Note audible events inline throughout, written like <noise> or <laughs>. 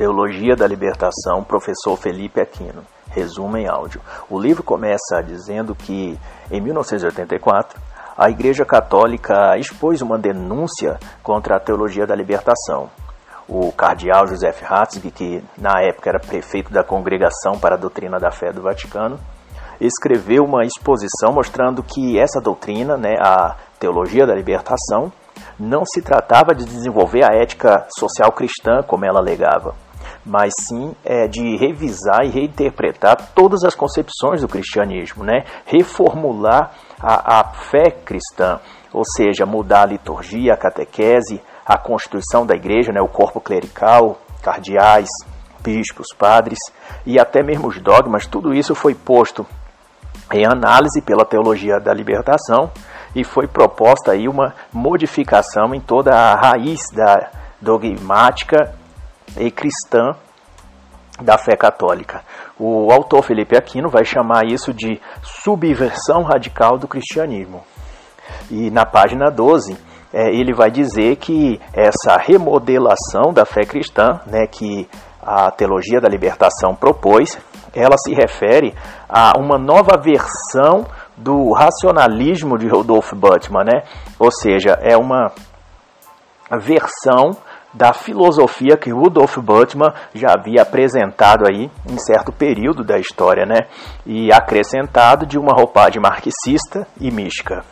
Teologia da Libertação, professor Felipe Aquino. Resumo em áudio. O livro começa dizendo que, em 1984, a Igreja Católica expôs uma denúncia contra a teologia da libertação. O cardeal Joseph Ratzinger, que na época era prefeito da Congregação para a Doutrina da Fé do Vaticano, escreveu uma exposição mostrando que essa doutrina, né, a teologia da libertação, não se tratava de desenvolver a ética social cristã, como ela alegava, mas sim é, de revisar e reinterpretar todas as concepções do cristianismo, né? reformular a, a fé cristã, ou seja, mudar a liturgia, a catequese, a constituição da igreja, né? o corpo clerical, cardeais, bispos, padres e até mesmo os dogmas, tudo isso foi posto em análise pela teologia da libertação e foi proposta aí uma modificação em toda a raiz da dogmática e cristã da fé católica. O autor Felipe Aquino vai chamar isso de subversão radical do cristianismo. E na página 12, é, ele vai dizer que essa remodelação da fé cristã, né, que a teologia da libertação propôs, ela se refere a uma nova versão do racionalismo de Rodolfo Bultmann, né? Ou seja, é uma versão da filosofia que Rudolf Bultmann já havia apresentado aí em certo período da história, né? E acrescentado de uma roupagem marxista e mística.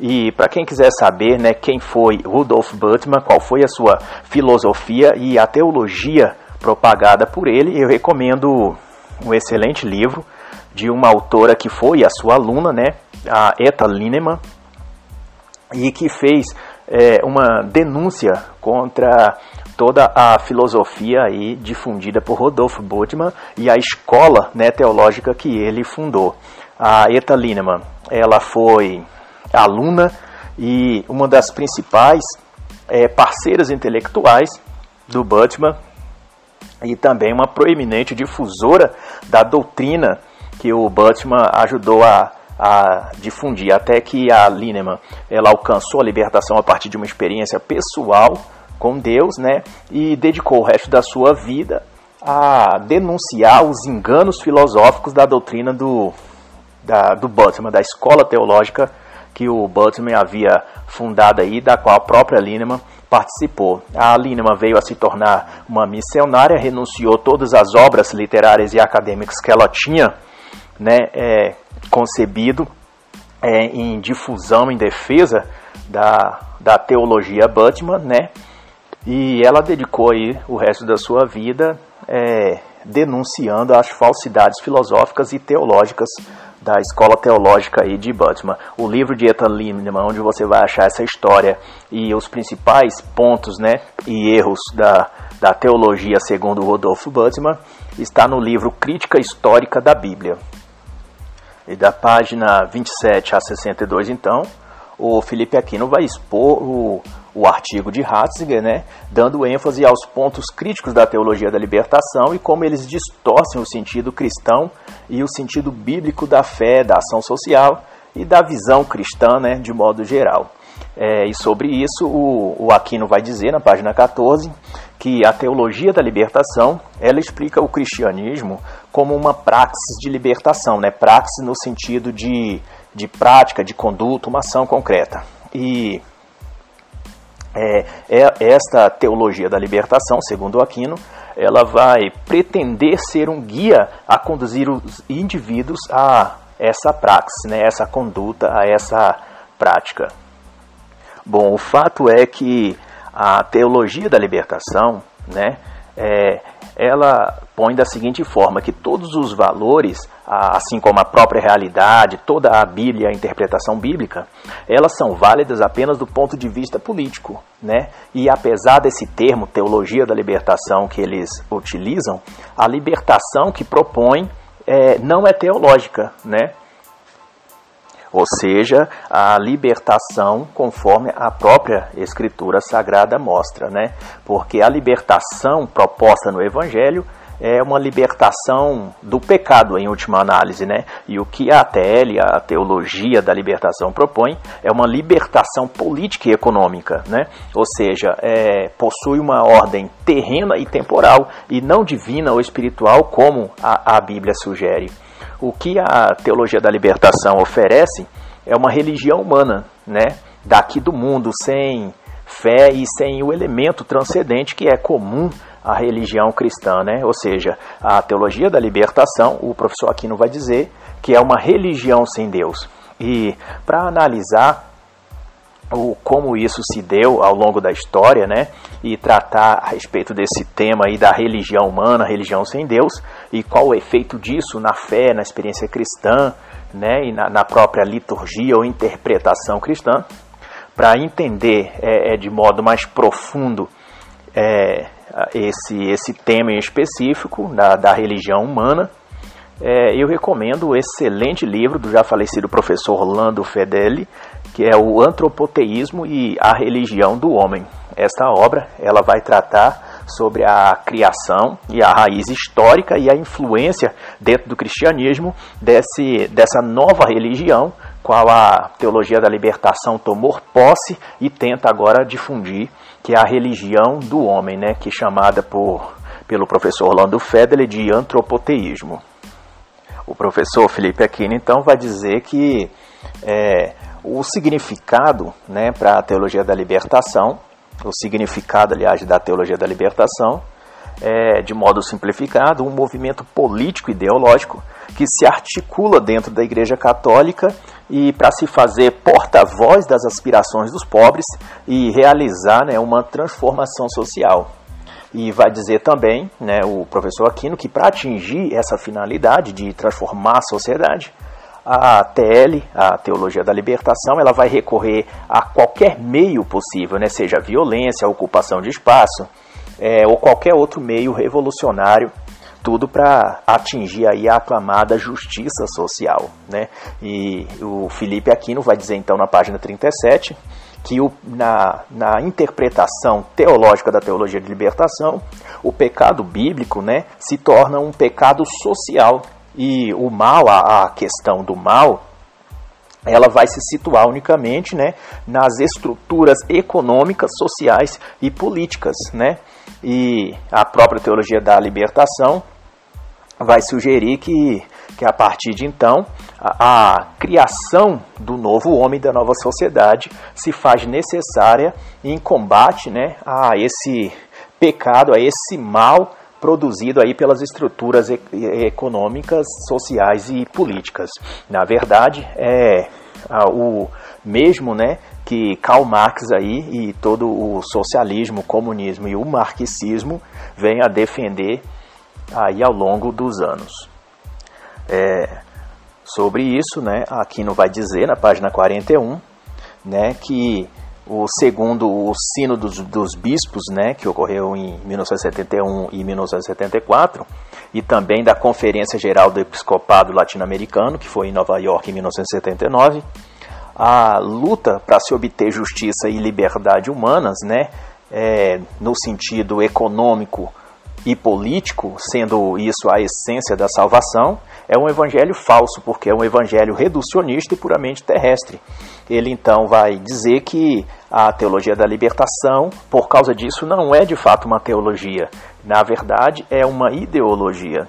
E para quem quiser saber, né, quem foi Rudolf Bultmann, qual foi a sua filosofia e a teologia propagada por ele, eu recomendo um excelente livro de uma autora que foi a sua aluna, né, a Eta Lineman, e que fez é, uma denúncia contra toda a filosofia aí difundida por Rodolfo Bultmann e a escola né, teológica que ele fundou. A Eta Lineman, ela foi aluna e uma das principais é, parceiras intelectuais do Bultmann e também uma proeminente difusora da doutrina que o Bultmann ajudou a, a difundir, até que a Lineman ela alcançou a libertação a partir de uma experiência pessoal com Deus, né, e dedicou o resto da sua vida a denunciar os enganos filosóficos da doutrina do, da, do Bultmann, da escola teológica que o Bultmann havia fundado aí, da qual a própria Lineman participou. A Lineman veio a se tornar uma missionária, renunciou todas as obras literárias e acadêmicas que ela tinha né, é, concebido é, em difusão, em defesa da, da teologia Bultmann, né, e ela dedicou aí o resto da sua vida é, denunciando as falsidades filosóficas e teológicas da escola teológica aí de Bultmann. O livro de Ethan Lindemann, onde você vai achar essa história e os principais pontos né, e erros da, da teologia segundo Rodolfo Bultmann, está no livro Crítica Histórica da Bíblia. E da página 27 a 62, então, o Felipe Aquino vai expor o, o artigo de Ratzinger, né, dando ênfase aos pontos críticos da teologia da libertação e como eles distorcem o sentido cristão e o sentido bíblico da fé, da ação social e da visão cristã né, de modo geral. É, e sobre isso, o, o Aquino vai dizer na página 14 que a teologia da libertação ela explica o cristianismo como uma praxis de libertação, né? praxis no sentido de, de prática, de conduta, uma ação concreta. E é, é, esta teologia da libertação, segundo Aquino, ela vai pretender ser um guia a conduzir os indivíduos a essa praxis, né? essa conduta, a essa prática. Bom, o fato é que a teologia da libertação, né, é, ela põe da seguinte forma que todos os valores, assim como a própria realidade, toda a Bíblia, a interpretação bíblica, elas são válidas apenas do ponto de vista político, né? E apesar desse termo teologia da libertação que eles utilizam, a libertação que propõe é, não é teológica, né? Ou seja, a libertação conforme a própria Escritura Sagrada mostra, né? Porque a libertação proposta no Evangelho é uma libertação do pecado em última análise, né? E o que a TL, a teologia da libertação propõe, é uma libertação política e econômica, né? Ou seja, é, possui uma ordem terrena e temporal e não divina ou espiritual como a, a Bíblia sugere. O que a teologia da libertação oferece é uma religião humana, né? Daqui do mundo, sem fé e sem o elemento transcendente que é comum à religião cristã, né? Ou seja, a teologia da libertação, o professor Aquino vai dizer que é uma religião sem Deus. E para analisar o, como isso se deu ao longo da história, né? E tratar a respeito desse tema aí da religião humana, religião sem Deus, e qual o efeito disso na fé, na experiência cristã, né? E na, na própria liturgia ou interpretação cristã para entender é, é, de modo mais profundo é, esse, esse tema em específico da, da religião humana, é, eu recomendo o excelente livro do já falecido professor Orlando Fedeli, que é o Antropoteísmo e a Religião do Homem. Esta obra ela vai tratar sobre a criação e a raiz histórica e a influência dentro do cristianismo desse, dessa nova religião qual a teologia da libertação tomou posse e tenta agora difundir, que é a religião do homem, né, que é chamada por, pelo professor Orlando Federle de antropoteísmo. O professor Felipe Aquino, então, vai dizer que é, o significado né, para a teologia da libertação, o significado, aliás, da teologia da libertação, é, de modo simplificado, um movimento político ideológico que se articula dentro da Igreja Católica e para se fazer porta-voz das aspirações dos pobres e realizar né, uma transformação social. E vai dizer também, né, o professor Aquino, que para atingir essa finalidade de transformar a sociedade, a TL, a Teologia da Libertação, ela vai recorrer a qualquer meio possível, né, seja violência, ocupação de espaço, é, ou qualquer outro meio revolucionário tudo para atingir aí a aclamada justiça social, né? E o Felipe Aquino vai dizer então na página 37 que o, na, na interpretação teológica da teologia de libertação, o pecado bíblico, né, se torna um pecado social e o mal, a, a questão do mal, ela vai se situar unicamente né, nas estruturas econômicas, sociais e políticas. Né? E a própria teologia da libertação vai sugerir que, que a partir de então a, a, criação do novo homem, da nova sociedade, se faz necessária em combate né, a esse pecado, a esse mal produzido aí pelas estruturas econômicas, sociais e políticas. Na verdade, é o mesmo, né, que Karl Marx aí e todo o socialismo, comunismo e o marxismo vem a defender aí ao longo dos anos. É, sobre isso, né, Aquino vai dizer na página 41, né, que o segundo o sino dos, dos bispos, né, que ocorreu em 1971 e 1974, e também da Conferência Geral do Episcopado Latino-Americano, que foi em Nova York em 1979, a luta para se obter justiça e liberdade humanas, né, é, no sentido econômico e político, sendo isso a essência da salvação, é um evangelho falso, porque é um evangelho reducionista e puramente terrestre. Ele então vai dizer que a teologia da libertação, por causa disso, não é de fato uma teologia. Na verdade, é uma ideologia.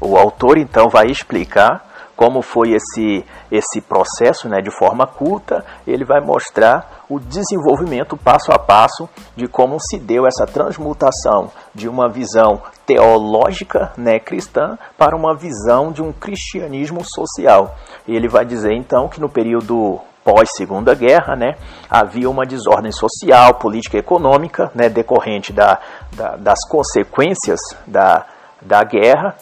O autor então vai explicar como foi esse, esse processo né, de forma culta, ele vai mostrar o desenvolvimento passo a passo de como se deu essa transmutação de uma visão teológica né, cristã para uma visão de um cristianismo social. Ele vai dizer então que no período pós Segunda Guerra, né, havia uma desordem social, política e econômica, né, decorrente da, da, das consequências da, da guerra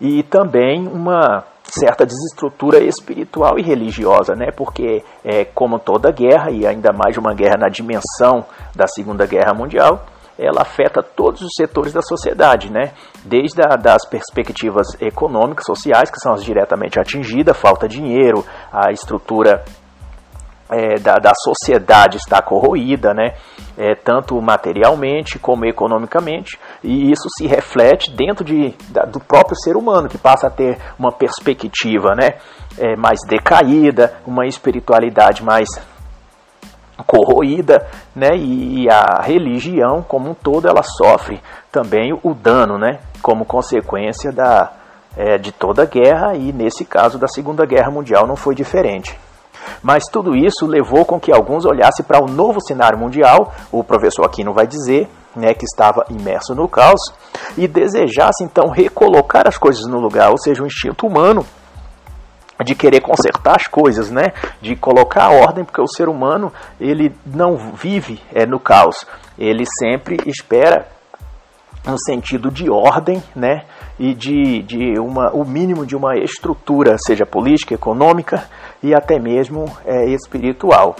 e também uma certa desestrutura espiritual e religiosa, né? Porque é, como toda guerra e ainda mais uma guerra na dimensão da Segunda Guerra Mundial, ela afeta todos os setores da sociedade, né? Desde a, das perspectivas econômicas, sociais, que são as diretamente atingidas, falta dinheiro, a estrutura é, da, da sociedade está corroída, né? É, tanto materialmente como economicamente, e isso se reflete dentro de, da, do próprio ser humano, que passa a ter uma perspectiva né, é, mais decaída, uma espiritualidade mais corroída, né, e, e a religião como um todo ela sofre também o dano, né, como consequência da, é, de toda a guerra e nesse caso da Segunda Guerra Mundial não foi diferente. Mas tudo isso levou com que alguns olhassem para o novo cenário mundial, o professor Aquino vai dizer, né, que estava imerso no caos, e desejasse então recolocar as coisas no lugar, ou seja, o instinto humano de querer consertar as coisas, né? De colocar a ordem, porque o ser humano ele não vive é, no caos. Ele sempre espera um sentido de ordem, né? E de, de uma, o mínimo de uma estrutura, seja política, econômica e até mesmo é, espiritual.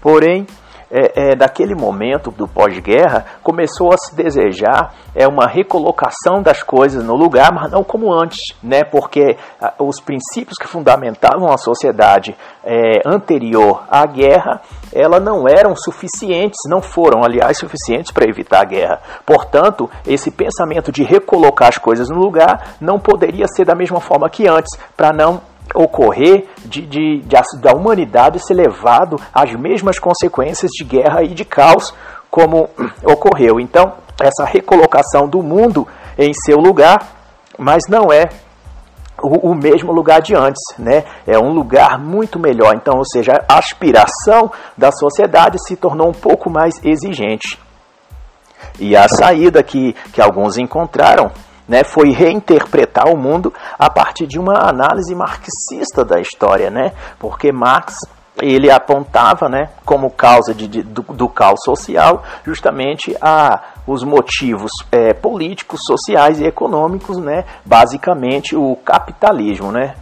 Porém, é, é, daquele momento do pós-guerra, começou a se desejar é uma recolocação das coisas no lugar, mas não como antes, né? Porque ah, os princípios que fundamentavam a sociedade é, anterior à guerra, ela não eram suficientes, não foram, aliás, suficientes para evitar a guerra. Portanto, esse pensamento de recolocar as coisas no lugar não poderia ser da mesma forma que antes, para não ocorrer de, de, de, da humanidade ser levado às mesmas consequências de guerra e de caos como <clears throat> ocorreu. Então, essa recolocação do mundo em seu lugar, mas não é o, o, mesmo lugar de antes, né? É um lugar muito melhor. Então, ou seja, a aspiração da sociedade se tornou um pouco mais exigente. E a saída que, que alguns encontraram né, foi reinterpretar o mundo a partir de uma análise marxista da história, né, porque Marx ele apontava né, como causa de, de, do, do, caos social justamente a, os motivos é, políticos, sociais e econômicos, né, basicamente o capitalismo. Né.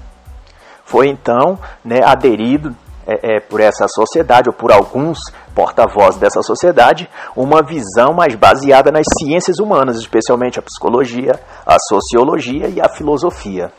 Foi então né, aderido é, é, por essa sociedade, ou por alguns porta-vozes dessa sociedade, uma visão mais baseada nas ciências humanas, especialmente a psicologia, a sociologia e a filosofia.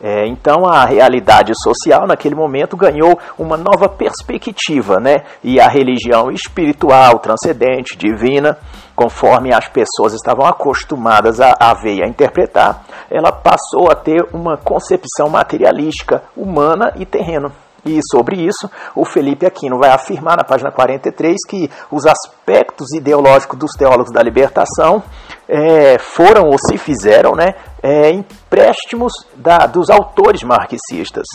É, então a realidade social naquele momento ganhou uma nova perspectiva, né? E a religião espiritual, transcendente, divina, conforme as pessoas estavam acostumadas a, a ver e a interpretar, ela passou a ter uma concepção materialística, humana e terreno. E sobre isso, o Felipe Aquino vai afirmar na página 43 que os aspectos ideológicos dos teólogos da libertação é, foram ou se fizeram né, é, empréstimos da, dos autores marxistas.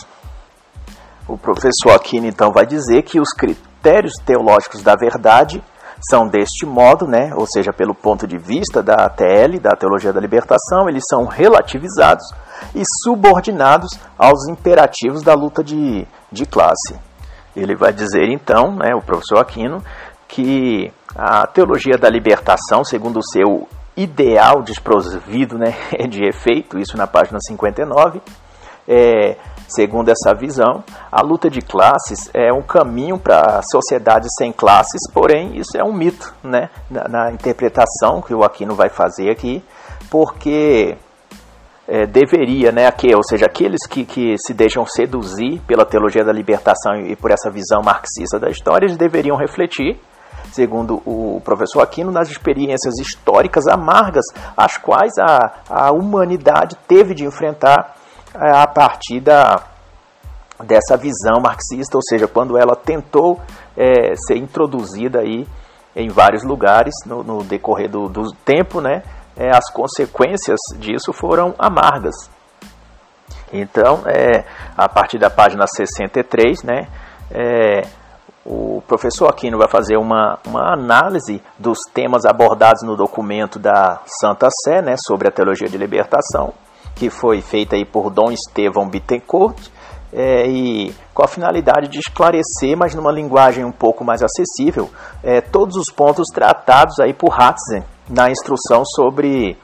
O professor Aquino então vai dizer que os critérios teológicos da verdade são deste modo, né, ou seja, pelo ponto de vista da TL, da Teologia da Libertação, eles são relativizados e subordinados aos imperativos da luta de, de classe. Ele vai dizer então, né, o professor Aquino, que a teologia da libertação, segundo o seu ideal desprovido né, <laughs> de efeito, isso na página 59, é, segundo essa visão, a luta de classes é um caminho para sociedades sem classes, porém isso é um mito né, na, na interpretação que o Aquino vai fazer aqui, porque é, deveria, né, aqui, ou seja, aqueles que, que se deixam seduzir pela teologia da libertação e por essa visão marxista da história, eles deveriam refletir, segundo o professor Aquino, nas experiências históricas amargas as quais a, a humanidade teve de enfrentar a partir da, dessa visão marxista, ou seja, quando ela tentou é, ser introduzida aí em vários lugares no, no decorrer do, do tempo, né, é, as consequências disso foram amargas. Então, é, a partir da página 63, né, é, o professor Aquino vai fazer uma, uma análise dos temas abordados no documento da Santa Sé, né, sobre a teologia de libertação, que foi feita aí por Dom Estevão Bittencourt, é, e com a finalidade de esclarecer, mas numa linguagem um pouco mais acessível, é, todos os pontos tratados aí por Hatzen na instrução sobre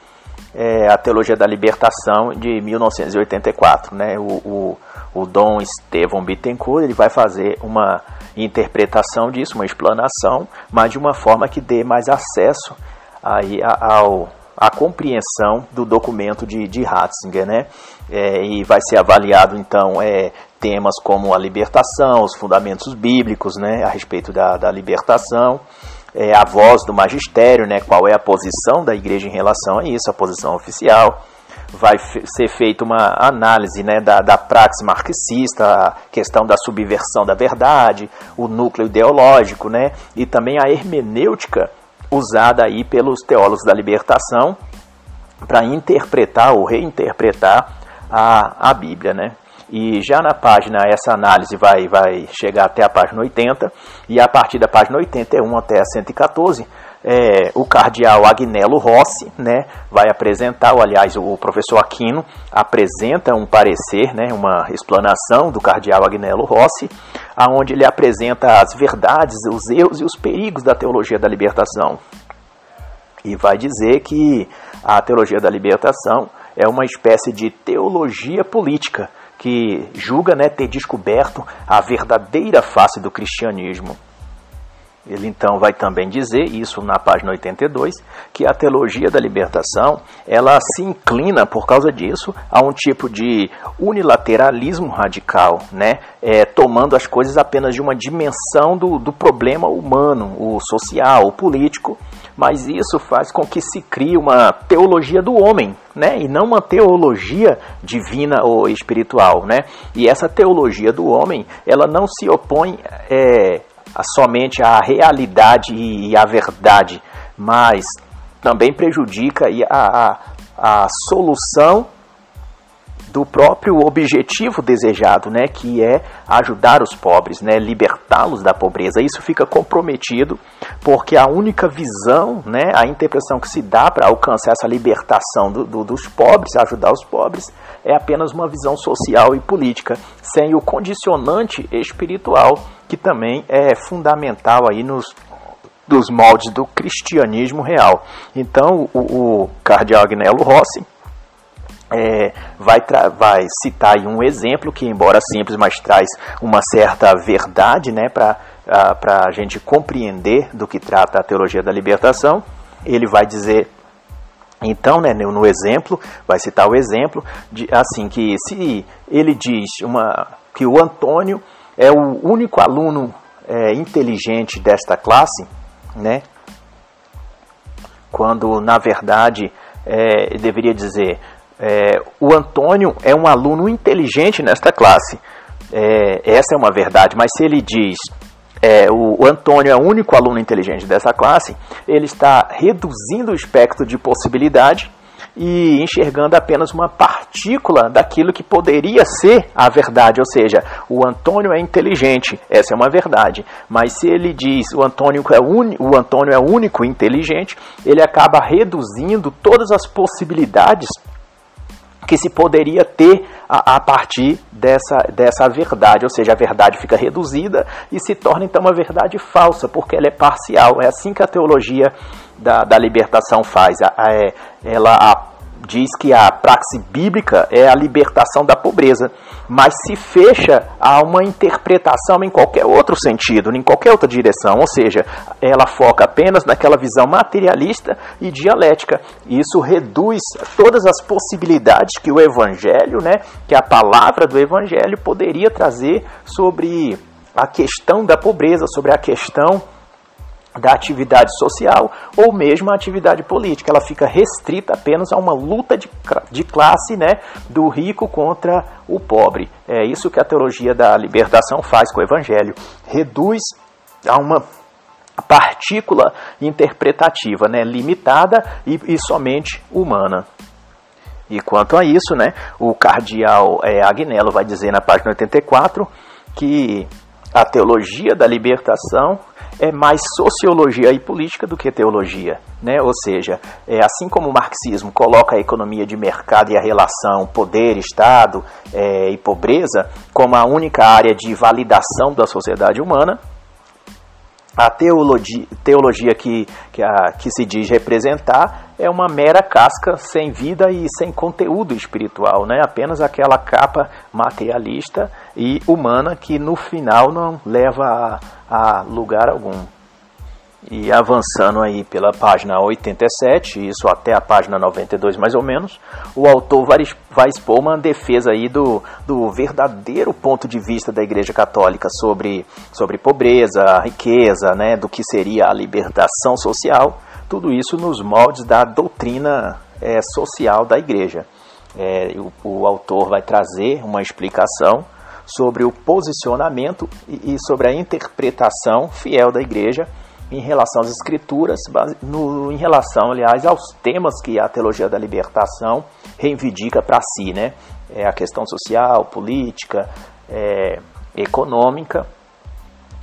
é, a teologia da libertação de 1984. Né? O, o, o Dom Estevão Bittencourt ele vai fazer uma interpretação disso, uma explanação, mas de uma forma que dê mais acesso aí ao a compreensão do documento de, de Ratzinger, né? É, e vai ser avaliado então é, temas como a libertação, os fundamentos bíblicos né, a respeito da, da libertação, é, a voz do magistério, né, qual é a posição da igreja em relação a isso, a posição oficial. Vai ser feita uma análise né, da, da praxe marxista, a questão da subversão da verdade, o núcleo ideológico né, e também a hermenêutica usada aí pelos teólogos da libertação para interpretar ou reinterpretar a, a Bíblia, né? E já na página, essa análise vai, vai chegar até a página 80, e a partir da página 81 até a 114, é, o cardeal Agnello Rossi né, vai apresentar, ou, aliás, o professor Aquino apresenta um parecer, né, uma explanação do cardeal Agnello Rossi, aonde ele apresenta as verdades, os erros e os perigos da teologia da libertação. E vai dizer que a teologia da libertação é uma espécie de teologia política que julga né, ter descoberto a verdadeira face do cristianismo. Ele então vai também dizer, isso na página 82, que a teologia da libertação ela se inclina por causa disso a um tipo de unilateralismo radical, né? É, tomando as coisas apenas de uma dimensão do, do problema humano, o social, o político, mas isso faz com que se crie uma teologia do homem, né? E não uma teologia divina ou espiritual, né? E essa teologia do homem, ela não se opõe é, somente à realidade e à verdade, mas também prejudica a, a, a solução do próprio objetivo desejado, né, que é ajudar os pobres, né, libertá-los da pobreza. Isso fica comprometido porque a única visão, né, a interpretação que se dá para alcançar essa libertação do, do, dos pobres, ajudar os pobres, é apenas uma visão social e política, sem o condicionante espiritual que também é fundamental aí nos dos moldes do cristianismo real. Então, o, o cardeal Agnello Rossi é, vai, vai citar um exemplo que, embora simples, mas traz uma certa verdade né, para a gente compreender do que trata a teologia da libertação. Ele vai dizer, então, né, no exemplo, vai citar o exemplo, de, assim, que se ele diz uma, que o Antônio é o único aluno é, inteligente desta classe, né, quando na verdade é, deveria dizer é, o Antônio é um aluno inteligente nesta classe. É, essa é uma verdade, mas se ele diz é, o, o, Antônio é o único aluno inteligente dessa classe, ele está reduzindo o espectro de possibilidade e enxergando apenas uma partícula daquilo que poderia ser a verdade, ou seja, o Antônio é inteligente, essa é uma verdade, mas se ele diz o Antônio é, o Antônio é único inteligente, ele acaba reduzindo todas as possibilidades que se poderia ter a, a, partir dessa, dessa verdade, ou seja, a verdade fica reduzida e se torna então uma verdade falsa, porque ela é parcial. É assim que a teologia da, da libertação faz. A, a, é, ela diz que a praxe bíblica é a libertação da pobreza, mas se fecha a uma interpretação em qualquer outro sentido, em qualquer outra direção, ou seja, ela foca apenas naquela visão materialista e dialética. Isso reduz todas as possibilidades que o evangelho, né, que a palavra do evangelho poderia trazer sobre a questão da pobreza, sobre a questão da atividade social ou mesmo a atividade política. Ela fica restrita apenas a uma luta de, de classe né, do rico contra o pobre. É isso que a teologia da libertação faz com o evangelho. Reduz a uma partícula interpretativa, né, limitada e, e somente humana. E quanto a isso, né, o cardeal é, Agnello vai dizer na página 84 que a teologia da libertação é mais sociologia e política do que teologia, né? Ou seja, é assim como o marxismo coloca a economia de mercado e a relação poder, Estado é, e pobreza como a única área de validação da sociedade humana, a teologia, teologia que, que, a, que se diz representar é uma mera casca sem vida e sem conteúdo espiritual, né? apenas aquela capa materialista e humana que no final não leva a, a lugar algum. E avançando aí pela página 87, isso até a página 92 mais ou menos, o autor vai expor uma defesa aí do, do verdadeiro ponto de vista da Igreja Católica sobre, sobre pobreza, riqueza, né, do que seria a libertação social, tudo isso nos moldes da doutrina é, social da Igreja. É, o, o autor vai trazer uma explicação sobre o posicionamento e, e sobre a interpretação fiel da Igreja em relação às escrituras, no, em relação, aliás, aos temas que a teologia da libertação reivindica para si, né? É a questão social, política, é, econômica.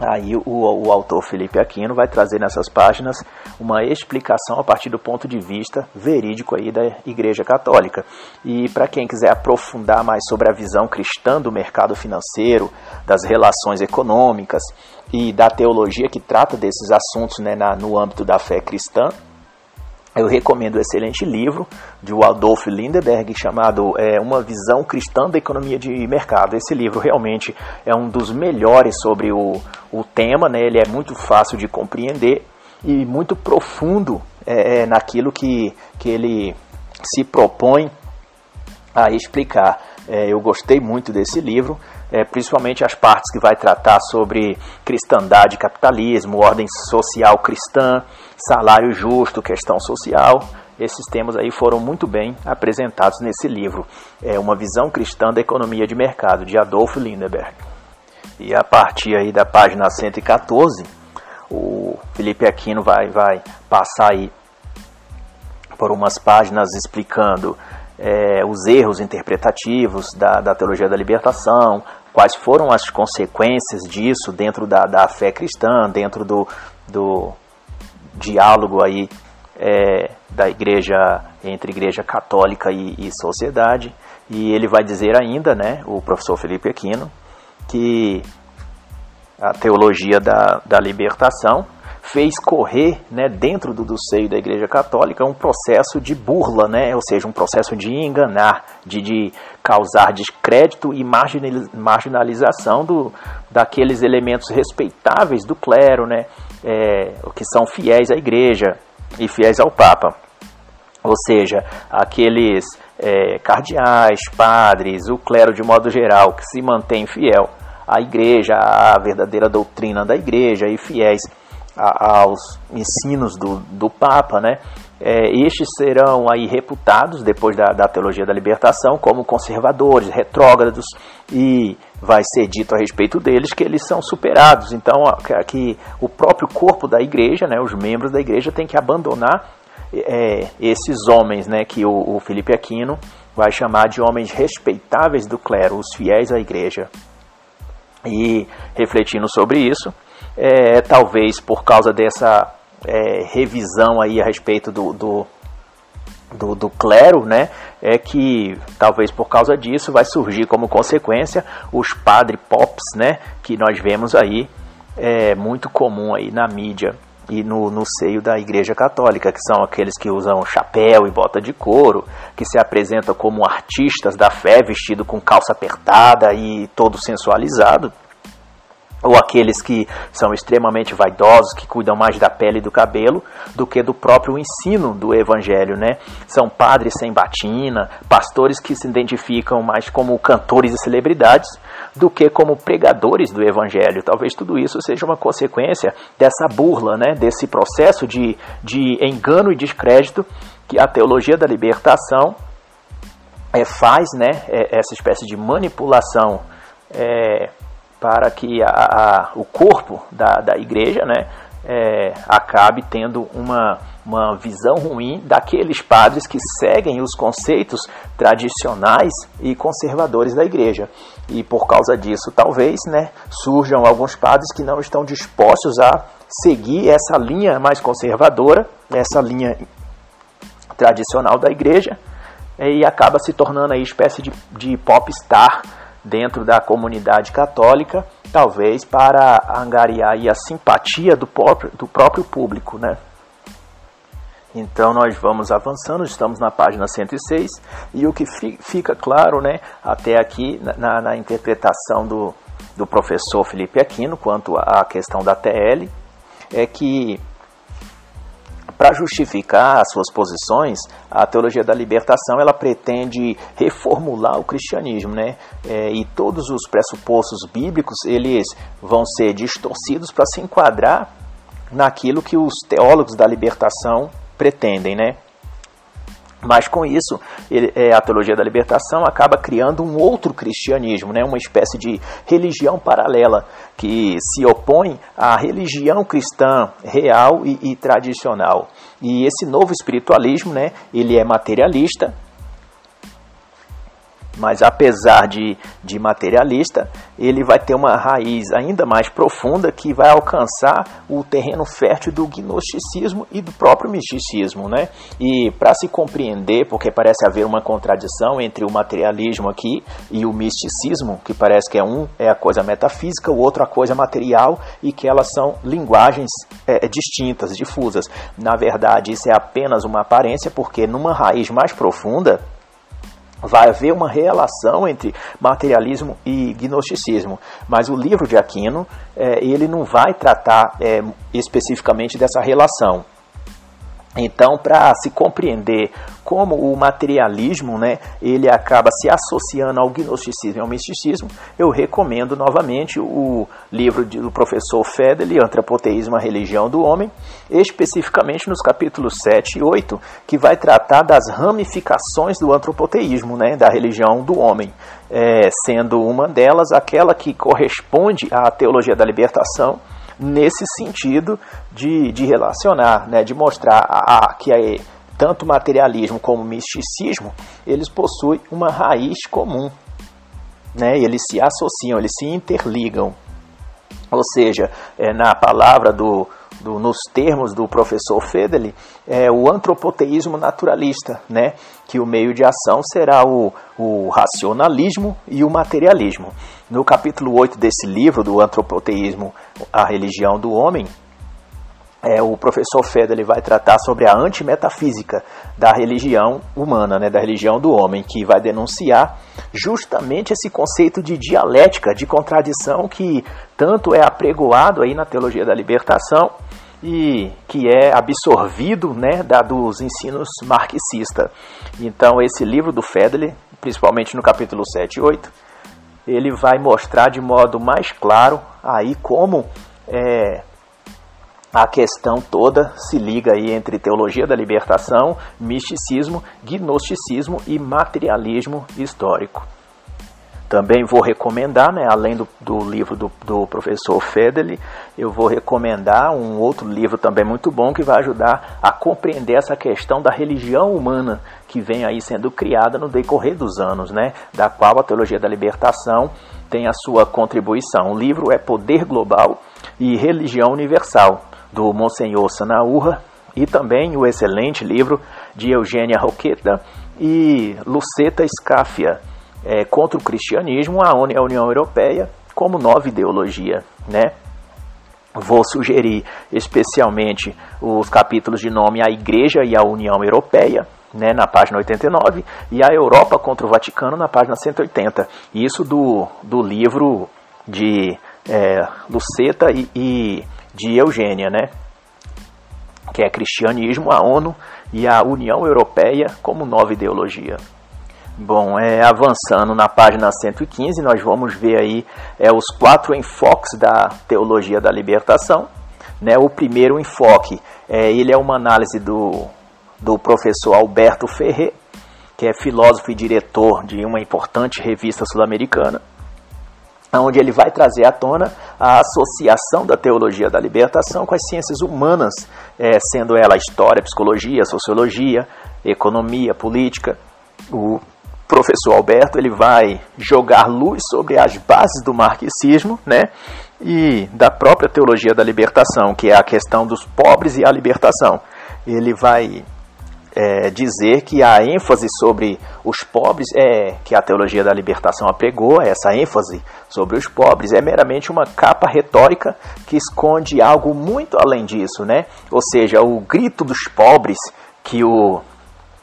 Aí o, o, autor Felipe Aquino vai trazer nessas páginas uma explicação a partir do ponto de vista verídico aí da Igreja Católica. E para quem quiser aprofundar mais sobre a visão cristã do mercado financeiro, das relações econômicas, e da teologia que trata desses assuntos né, na, no âmbito da fé cristã. Eu recomendo o excelente livro de Adolf Lindeberg chamado é, Uma Visão Cristã da Economia de Mercado. Esse livro realmente é um dos melhores sobre o, o tema, né? ele é muito fácil de compreender e muito profundo é, é naquilo que, que ele se propõe a explicar. É, eu gostei muito desse livro é, principalmente as partes que vai tratar sobre cristandade capitalismo, ordem social cristã, salário justo, questão social. Esses temas aí foram muito bem apresentados nesse livro, é Uma Visão Cristã da Economia de Mercado, de Adolfo Lindeberg. E a partir aí da página 114, o Felipe Aquino vai, vai passar aí por umas páginas explicando é, os erros interpretativos da, da teologia da libertação, quais foram as consequências disso dentro da, da fé cristã, dentro do, do diálogo aí é, da igreja entre igreja católica e, e, sociedade. E ele vai dizer ainda, né, o professor Felipe Aquino, que a teologia da, da libertação fez correr né, dentro do, do, seio da Igreja Católica um processo de burla, né, ou seja, um processo de enganar, de, de causar descrédito e marginalização do, daqueles elementos respeitáveis do clero, né, é, que são fiéis à Igreja e fiéis ao Papa. Ou seja, aqueles é, cardeais, padres, o clero de modo geral, que se mantém fiel à Igreja, à verdadeira doutrina da Igreja e fiéis a, aos ensinos do, do Papa, né? É, estes serão aí reputados, depois da, da teologia da libertação, como conservadores, retrógrados, e vai ser dito a respeito deles que eles são superados. Então, que o próprio corpo da igreja, né, os membros da igreja, têm que abandonar é, esses homens né, que o, o Felipe Aquino vai chamar de homens respeitáveis do clero, os fiéis à igreja. E refletindo sobre isso, é, talvez por causa dessa é, revisão aí a respeito do, do, do, do, clero, né, é que talvez por causa disso vai surgir como consequência os padre pops, né, que nós vemos aí é muito comum aí na mídia e no, no seio da Igreja Católica, que são aqueles que usam chapéu e bota de couro, que se apresentam como artistas da fé, vestido com calça apertada e todo sensualizado ou aqueles que são extremamente vaidosos, que cuidam mais da pele e do cabelo do que do próprio ensino do evangelho, né? São padres sem batina, pastores que se identificam mais como cantores e celebridades do que como pregadores do evangelho. Talvez tudo isso seja uma consequência dessa burla, né? Desse processo de, de engano e descrédito que a teologia da libertação é, faz, né? É, essa espécie de manipulação é, para que a, a, o corpo da, da igreja né, é, acabe tendo uma, uma visão ruim daqueles padres que seguem os conceitos tradicionais e conservadores da igreja. E por causa disso, talvez, né, surjam alguns padres que não estão dispostos a seguir essa linha mais conservadora, essa linha tradicional da igreja, e acaba se tornando aí espécie de, de pop-star dentro da comunidade católica, talvez para angariar a simpatia do próprio, do próprio público, né? Então nós vamos avançando, estamos na página 106 e o que fica claro, né, até aqui na, na interpretação do, do professor Felipe Aquino quanto à questão da TL é que para justificar as suas posições, a teologia da libertação ela pretende reformular o cristianismo, né? É, e todos os pressupostos bíblicos eles vão ser distorcidos para se enquadrar naquilo que os teólogos da libertação pretendem, né? Mas com isso, ele, é, a teologia da libertação acaba criando um outro cristianismo, né? uma espécie de religião paralela que se opõe à religião cristã real e, e tradicional. E esse novo espiritualismo, né, ele é materialista, mas apesar de, de materialista, ele vai ter uma raiz ainda mais profunda que vai alcançar o terreno fértil do gnosticismo e do próprio misticismo. Né? E para se compreender, porque parece haver uma contradição entre o materialismo aqui e o misticismo, que parece que é um é a coisa metafísica, o outro a coisa material, e que elas são linguagens é, distintas, difusas. Na verdade, isso é apenas uma aparência, porque numa raiz mais profunda, vai haver uma relação entre materialismo e gnosticismo, mas o livro de Aquino é, ele não vai tratar é, especificamente dessa relação. Então, para se compreender como o materialismo, né, ele acaba se associando ao gnosticismo e ao misticismo, eu recomendo novamente o livro do professor Fedeli, Antropoteísmo, a Religião do Homem, especificamente nos capítulos 7 e 8, que vai tratar das ramificações do antropoteísmo, né, da religião do homem, é, sendo uma delas aquela que corresponde à teologia da libertação, nesse sentido de, de relacionar, né, de mostrar a, a, que é, tanto materialismo como misticismo, eles possuem uma raiz comum. Né, eles se associam, eles se interligam. Ou seja, é, na palavra do, do, nos termos do professor Fedeli, é o antropoteísmo naturalista, né? que o meio de ação será o, o racionalismo e o materialismo. No capítulo 8 desse livro, do Antropoteísmo, a religião do homem, é, o professor Fedeli vai tratar sobre a antimetafísica da religião humana, né, da religião do homem, que vai denunciar justamente esse conceito de dialética, de contradição que tanto é apregoado aí na teologia da libertação e que é absorvido né, da, dos ensinos marxistas. Então, esse livro do Fedeli, principalmente no capítulo 7 e 8, ele vai mostrar de modo mais claro aí como é, a questão toda se liga aí entre teologia da libertação, misticismo, gnosticismo e materialismo histórico. Também vou recomendar, né, além do, do livro do, do, professor Fedeli, eu vou recomendar um outro livro também muito bom que vai ajudar a compreender essa questão da religião humana que vem aí sendo criada no decorrer dos anos, né, da qual a teologia da libertação tem a sua contribuição. O livro é Poder Global e Religião Universal, do Monsenhor Sanaúra, e também o excelente livro de Eugênia Roqueta e Luceta Scafia, é, contra o cristianismo, a União Europeia como nova ideologia, né? Vou sugerir especialmente os capítulos de nome A Igreja e a União Europeia, né, na página 89, e a Europa contra o Vaticano, na página 180. Isso do, do livro de é, Luceta e, e de Eugênia, né? que é Cristianismo, a ONU e a União Europeia como nova ideologia. Bom, é, avançando na página 115, nós vamos ver aí é, os quatro enfoques da teologia da libertação. Né? O primeiro enfoque, é, ele é uma análise do, do professor Alberto Ferrer, que é filósofo e diretor de uma importante revista sul-americana, onde ele vai trazer à tona a associação da teologia da libertação com as ciências humanas, é, sendo ela história, psicologia, sociologia, economia, política. O professor Alberto ele vai jogar luz sobre as bases do marxismo, né? E da própria teologia da libertação, que é a questão dos pobres e a libertação. Ele vai é, dizer que a ênfase sobre os pobres é que a teologia da libertação apregou, essa ênfase sobre os pobres é meramente uma capa retórica que esconde algo muito além disso, né? Ou seja, o grito dos pobres que o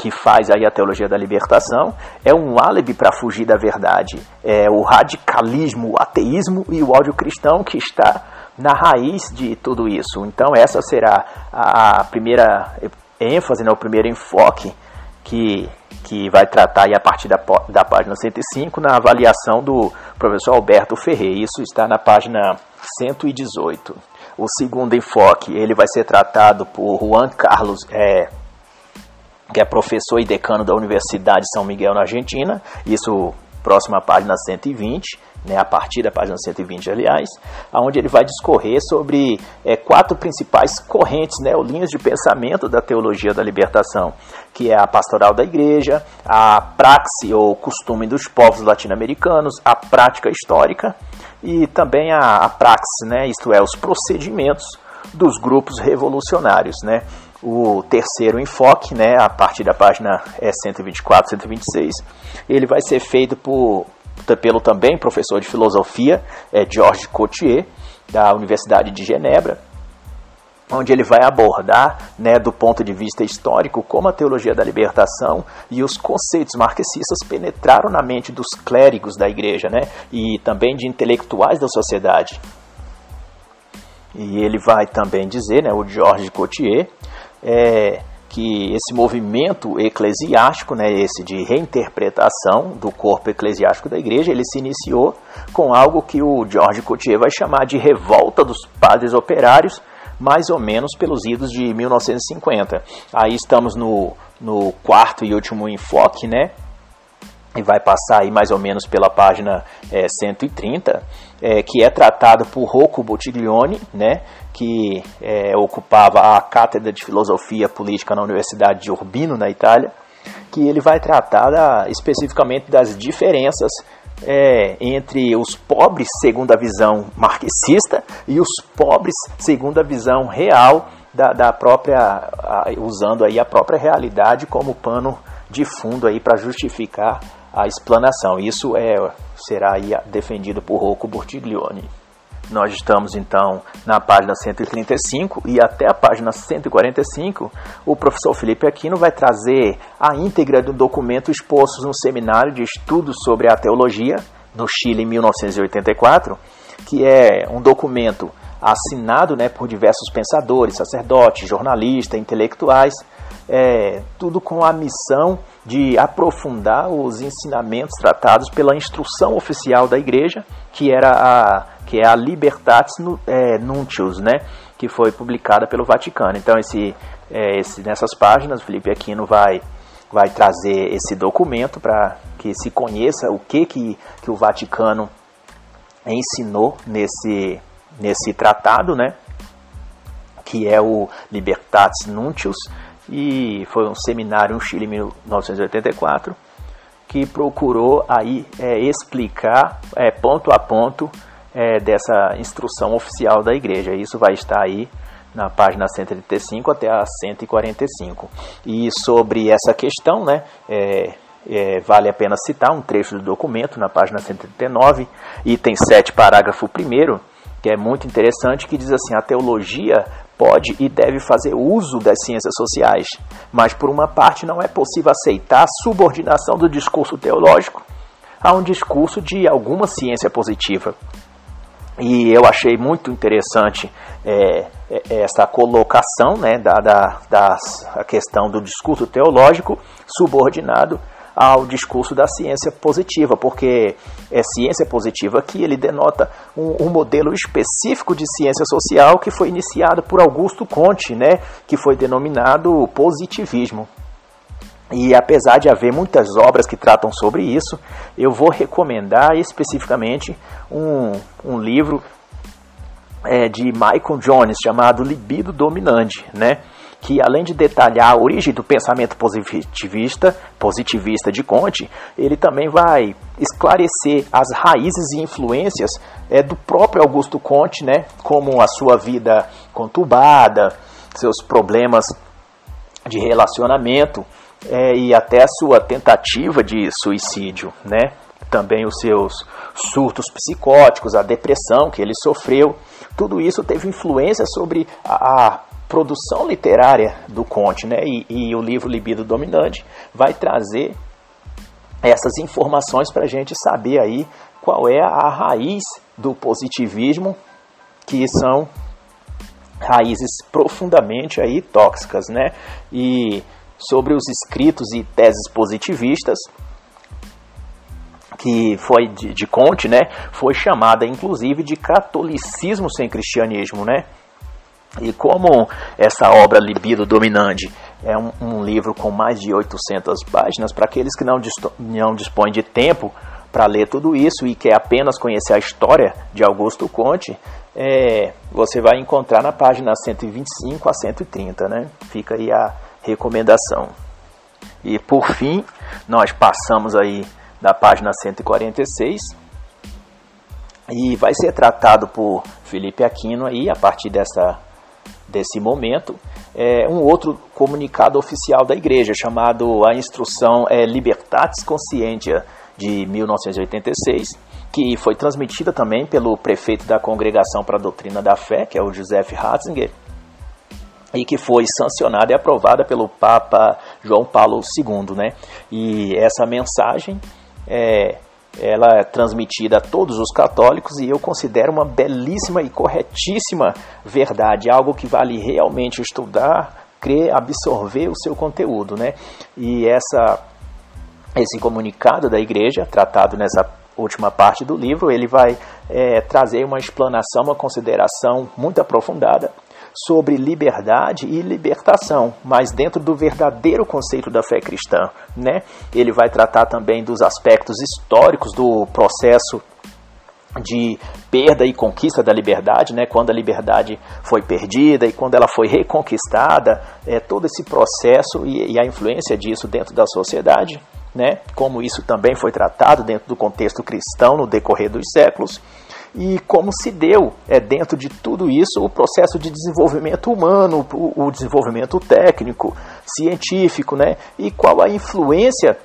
que faz aí a teologia da libertação, é um álibi para fugir da verdade. É o radicalismo, o ateísmo e o ódio cristão que está na raiz de tudo isso. Então essa será a primeira ênfase, né, o primeiro enfoque que, que vai tratar aí a partir da, da página 105 na avaliação do professor Alberto Ferreira. Isso está na página 118. O segundo enfoque ele vai ser tratado por Juan Carlos, é, que é professor e decano da Universidade de São Miguel na Argentina. Isso próxima página 120 né, a partir da página 120, aliás, onde ele vai discorrer sobre é, quatro principais correntes, né, ou linhas de pensamento da teologia da libertação, que é a pastoral da igreja, a praxe ou costume dos povos latino-americanos, a prática histórica e também a, a praxe, né, isto é, os procedimentos dos grupos revolucionários, né? O terceiro enfoque, né, a partir da página é 124, 126, ele vai ser feito por pelo também professor de filosofia, é, Georges Cotier, da Universidade de Genebra, onde ele vai abordar, né, do ponto de vista histórico, como a teologia da libertação e os conceitos marxistas penetraram na mente dos clérigos da igreja, né, e também de intelectuais da sociedade. E ele vai também dizer, né, o Georges Cotier, é, que esse movimento eclesiástico, né, esse de reinterpretação do corpo eclesiástico da igreja, ele se iniciou com algo que o George Coutier vai chamar de revolta dos padres operários, mais ou menos pelos idos de 1950. Aí estamos no, no quarto e último enfoque, né, e vai passar aí mais ou menos pela página é, 130, é, que é tratado por Rocco Bottiglione, né, que é, ocupava a cátedra de filosofia política na Universidade de Urbino, na Itália, que ele vai tratar da, especificamente das diferenças é, entre os pobres segundo a visão marxista e os pobres segundo a visão real da, da própria, a, usando aí a própria realidade como pano de fundo aí para justificar a explanação. Isso é, será defendido por Rocco Bortiglione. Nós estamos então na página 135 e até a página 145 o professor Felipe Aquino vai trazer a íntegra do documento exposto no seminário de estudos sobre a teologia no Chile em 1984, que é um documento assinado né, por diversos pensadores, sacerdotes, jornalistas, intelectuais, é, tudo com a missão de aprofundar os ensinamentos tratados pela instrução oficial da Igreja, que era a que é a Libertatis é, Nuntius, né, que foi publicada pelo Vaticano. Então esse, é, esse nessas páginas, Felipe Aquino vai vai trazer esse documento para que se conheça o que, que que o Vaticano ensinou nesse nesse tratado, né, que é o Libertatis Nuntius e foi um seminário no Chile em 1984 que procurou aí é, explicar é, ponto a ponto é, dessa instrução oficial da igreja. Isso vai estar aí na página 135 até a 145. E sobre essa questão, né, é, é, vale a pena citar um trecho do documento na página 139, item 7, parágrafo 1 que é muito interessante, que diz assim: a teologia pode e deve fazer uso das ciências sociais, mas por uma parte não é possível aceitar a subordinação do discurso teológico a um discurso de alguma ciência positiva. E eu achei muito interessante é, é essa colocação né, da, da, da a questão do discurso teológico subordinado ao discurso da ciência positiva, porque é ciência positiva aqui, ele denota um, um, modelo específico de ciência social que foi iniciado por Augusto Conte, né, que foi denominado positivismo. E apesar de haver muitas obras que tratam sobre isso, eu vou recomendar especificamente um, um livro é, de Michael Jones chamado Libido Dominante, né? Que além de detalhar a origem do pensamento positivista, positivista de Conte, ele também vai esclarecer as raízes e influências é, do próprio Augusto Conte, né, como a sua vida conturbada, seus problemas de relacionamento é, e até a sua tentativa de suicídio, né? Também os seus surtos psicóticos, a depressão que ele sofreu, tudo isso teve influência sobre a, a produção literária do Conte, né? E, e o livro Libido Dominante vai trazer essas informações para a gente saber aí qual é a raiz do positivismo que são raízes profundamente aí tóxicas, né? E sobre os escritos e teses positivistas, que foi de, de Conte, né? Foi chamada inclusive de catolicismo sem cristianismo, né? E como essa obra Libido Dominante é um, um livro com mais de 800 páginas, para aqueles que não, não dispõem de tempo para ler tudo isso e quer apenas conhecer a história de Augusto Conte, é, você vai encontrar na página 125 a 130, né? Fica aí a recomendação. E por fim, nós passamos aí da página 146 e vai ser tratado por Felipe Aquino aí a partir dessa desse momento é, um outro comunicado oficial da igreja chamado a instrução é, Libertatis Conscientia de 1986 que foi transmitida também pelo prefeito da Congregação para a Doutrina da Fé, que é o Joseph Ratzinger, e que foi sancionada e aprovada pelo Papa João Paulo II, né? E essa mensagem é, ela é transmitida a todos os católicos e eu considero uma belíssima e corretíssima verdade, algo que vale realmente estudar, crer, absorver o seu conteúdo, né? E essa esse comunicado da igreja, tratado nessa última parte do livro, ele vai é, trazer uma explanação, uma consideração muito aprofundada sobre liberdade e libertação, mas dentro do verdadeiro conceito da fé cristã, né? Ele vai tratar também dos aspectos históricos do processo de perda e conquista da liberdade, né? Quando a liberdade foi perdida e quando ela foi reconquistada, é todo esse processo e, e a influência disso dentro da sociedade, né? Como isso também foi tratado dentro do contexto cristão no decorrer dos séculos e como se deu é, dentro de tudo isso o processo de desenvolvimento humano, o, o desenvolvimento técnico, científico, né? E qual a influência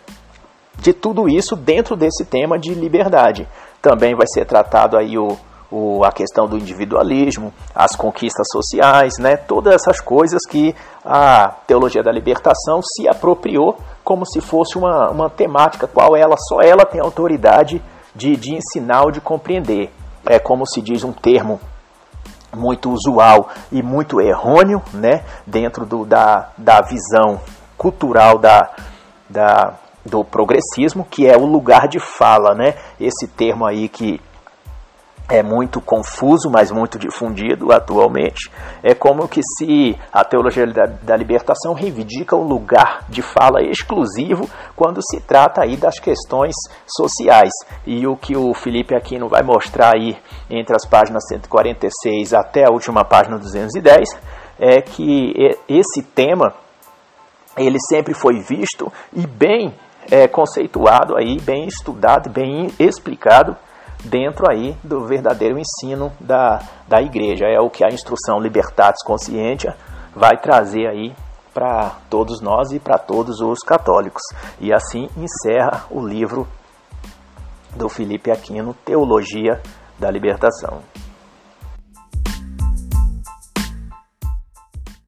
de tudo isso dentro desse tema de liberdade. Também vai ser tratado aí o, o, a questão do individualismo, as conquistas sociais, né? todas essas coisas que a teologia da libertação se apropriou como se fosse uma, uma temática qual ela só ela tem autoridade de, de ensinar ou de compreender é como se diz um termo muito usual e muito errôneo, né, dentro do, da, da visão cultural da, da, do progressismo, que é o lugar de fala, né, esse termo aí que é muito confuso, mas muito difundido atualmente. É como que se a teologia da, da, libertação reivindica um lugar de fala exclusivo quando se trata aí das questões sociais. E o que o Felipe Aquino vai mostrar aí entre as páginas 146 até a última página 210 é que esse tema ele sempre foi visto e bem é, conceituado aí, bem estudado, bem explicado dentro aí do verdadeiro ensino da, da igreja. É o que a instrução Libertatis Conscientia vai trazer aí para todos nós e para todos os católicos. E assim encerra o livro do Felipe Aquino, Teologia da Libertação.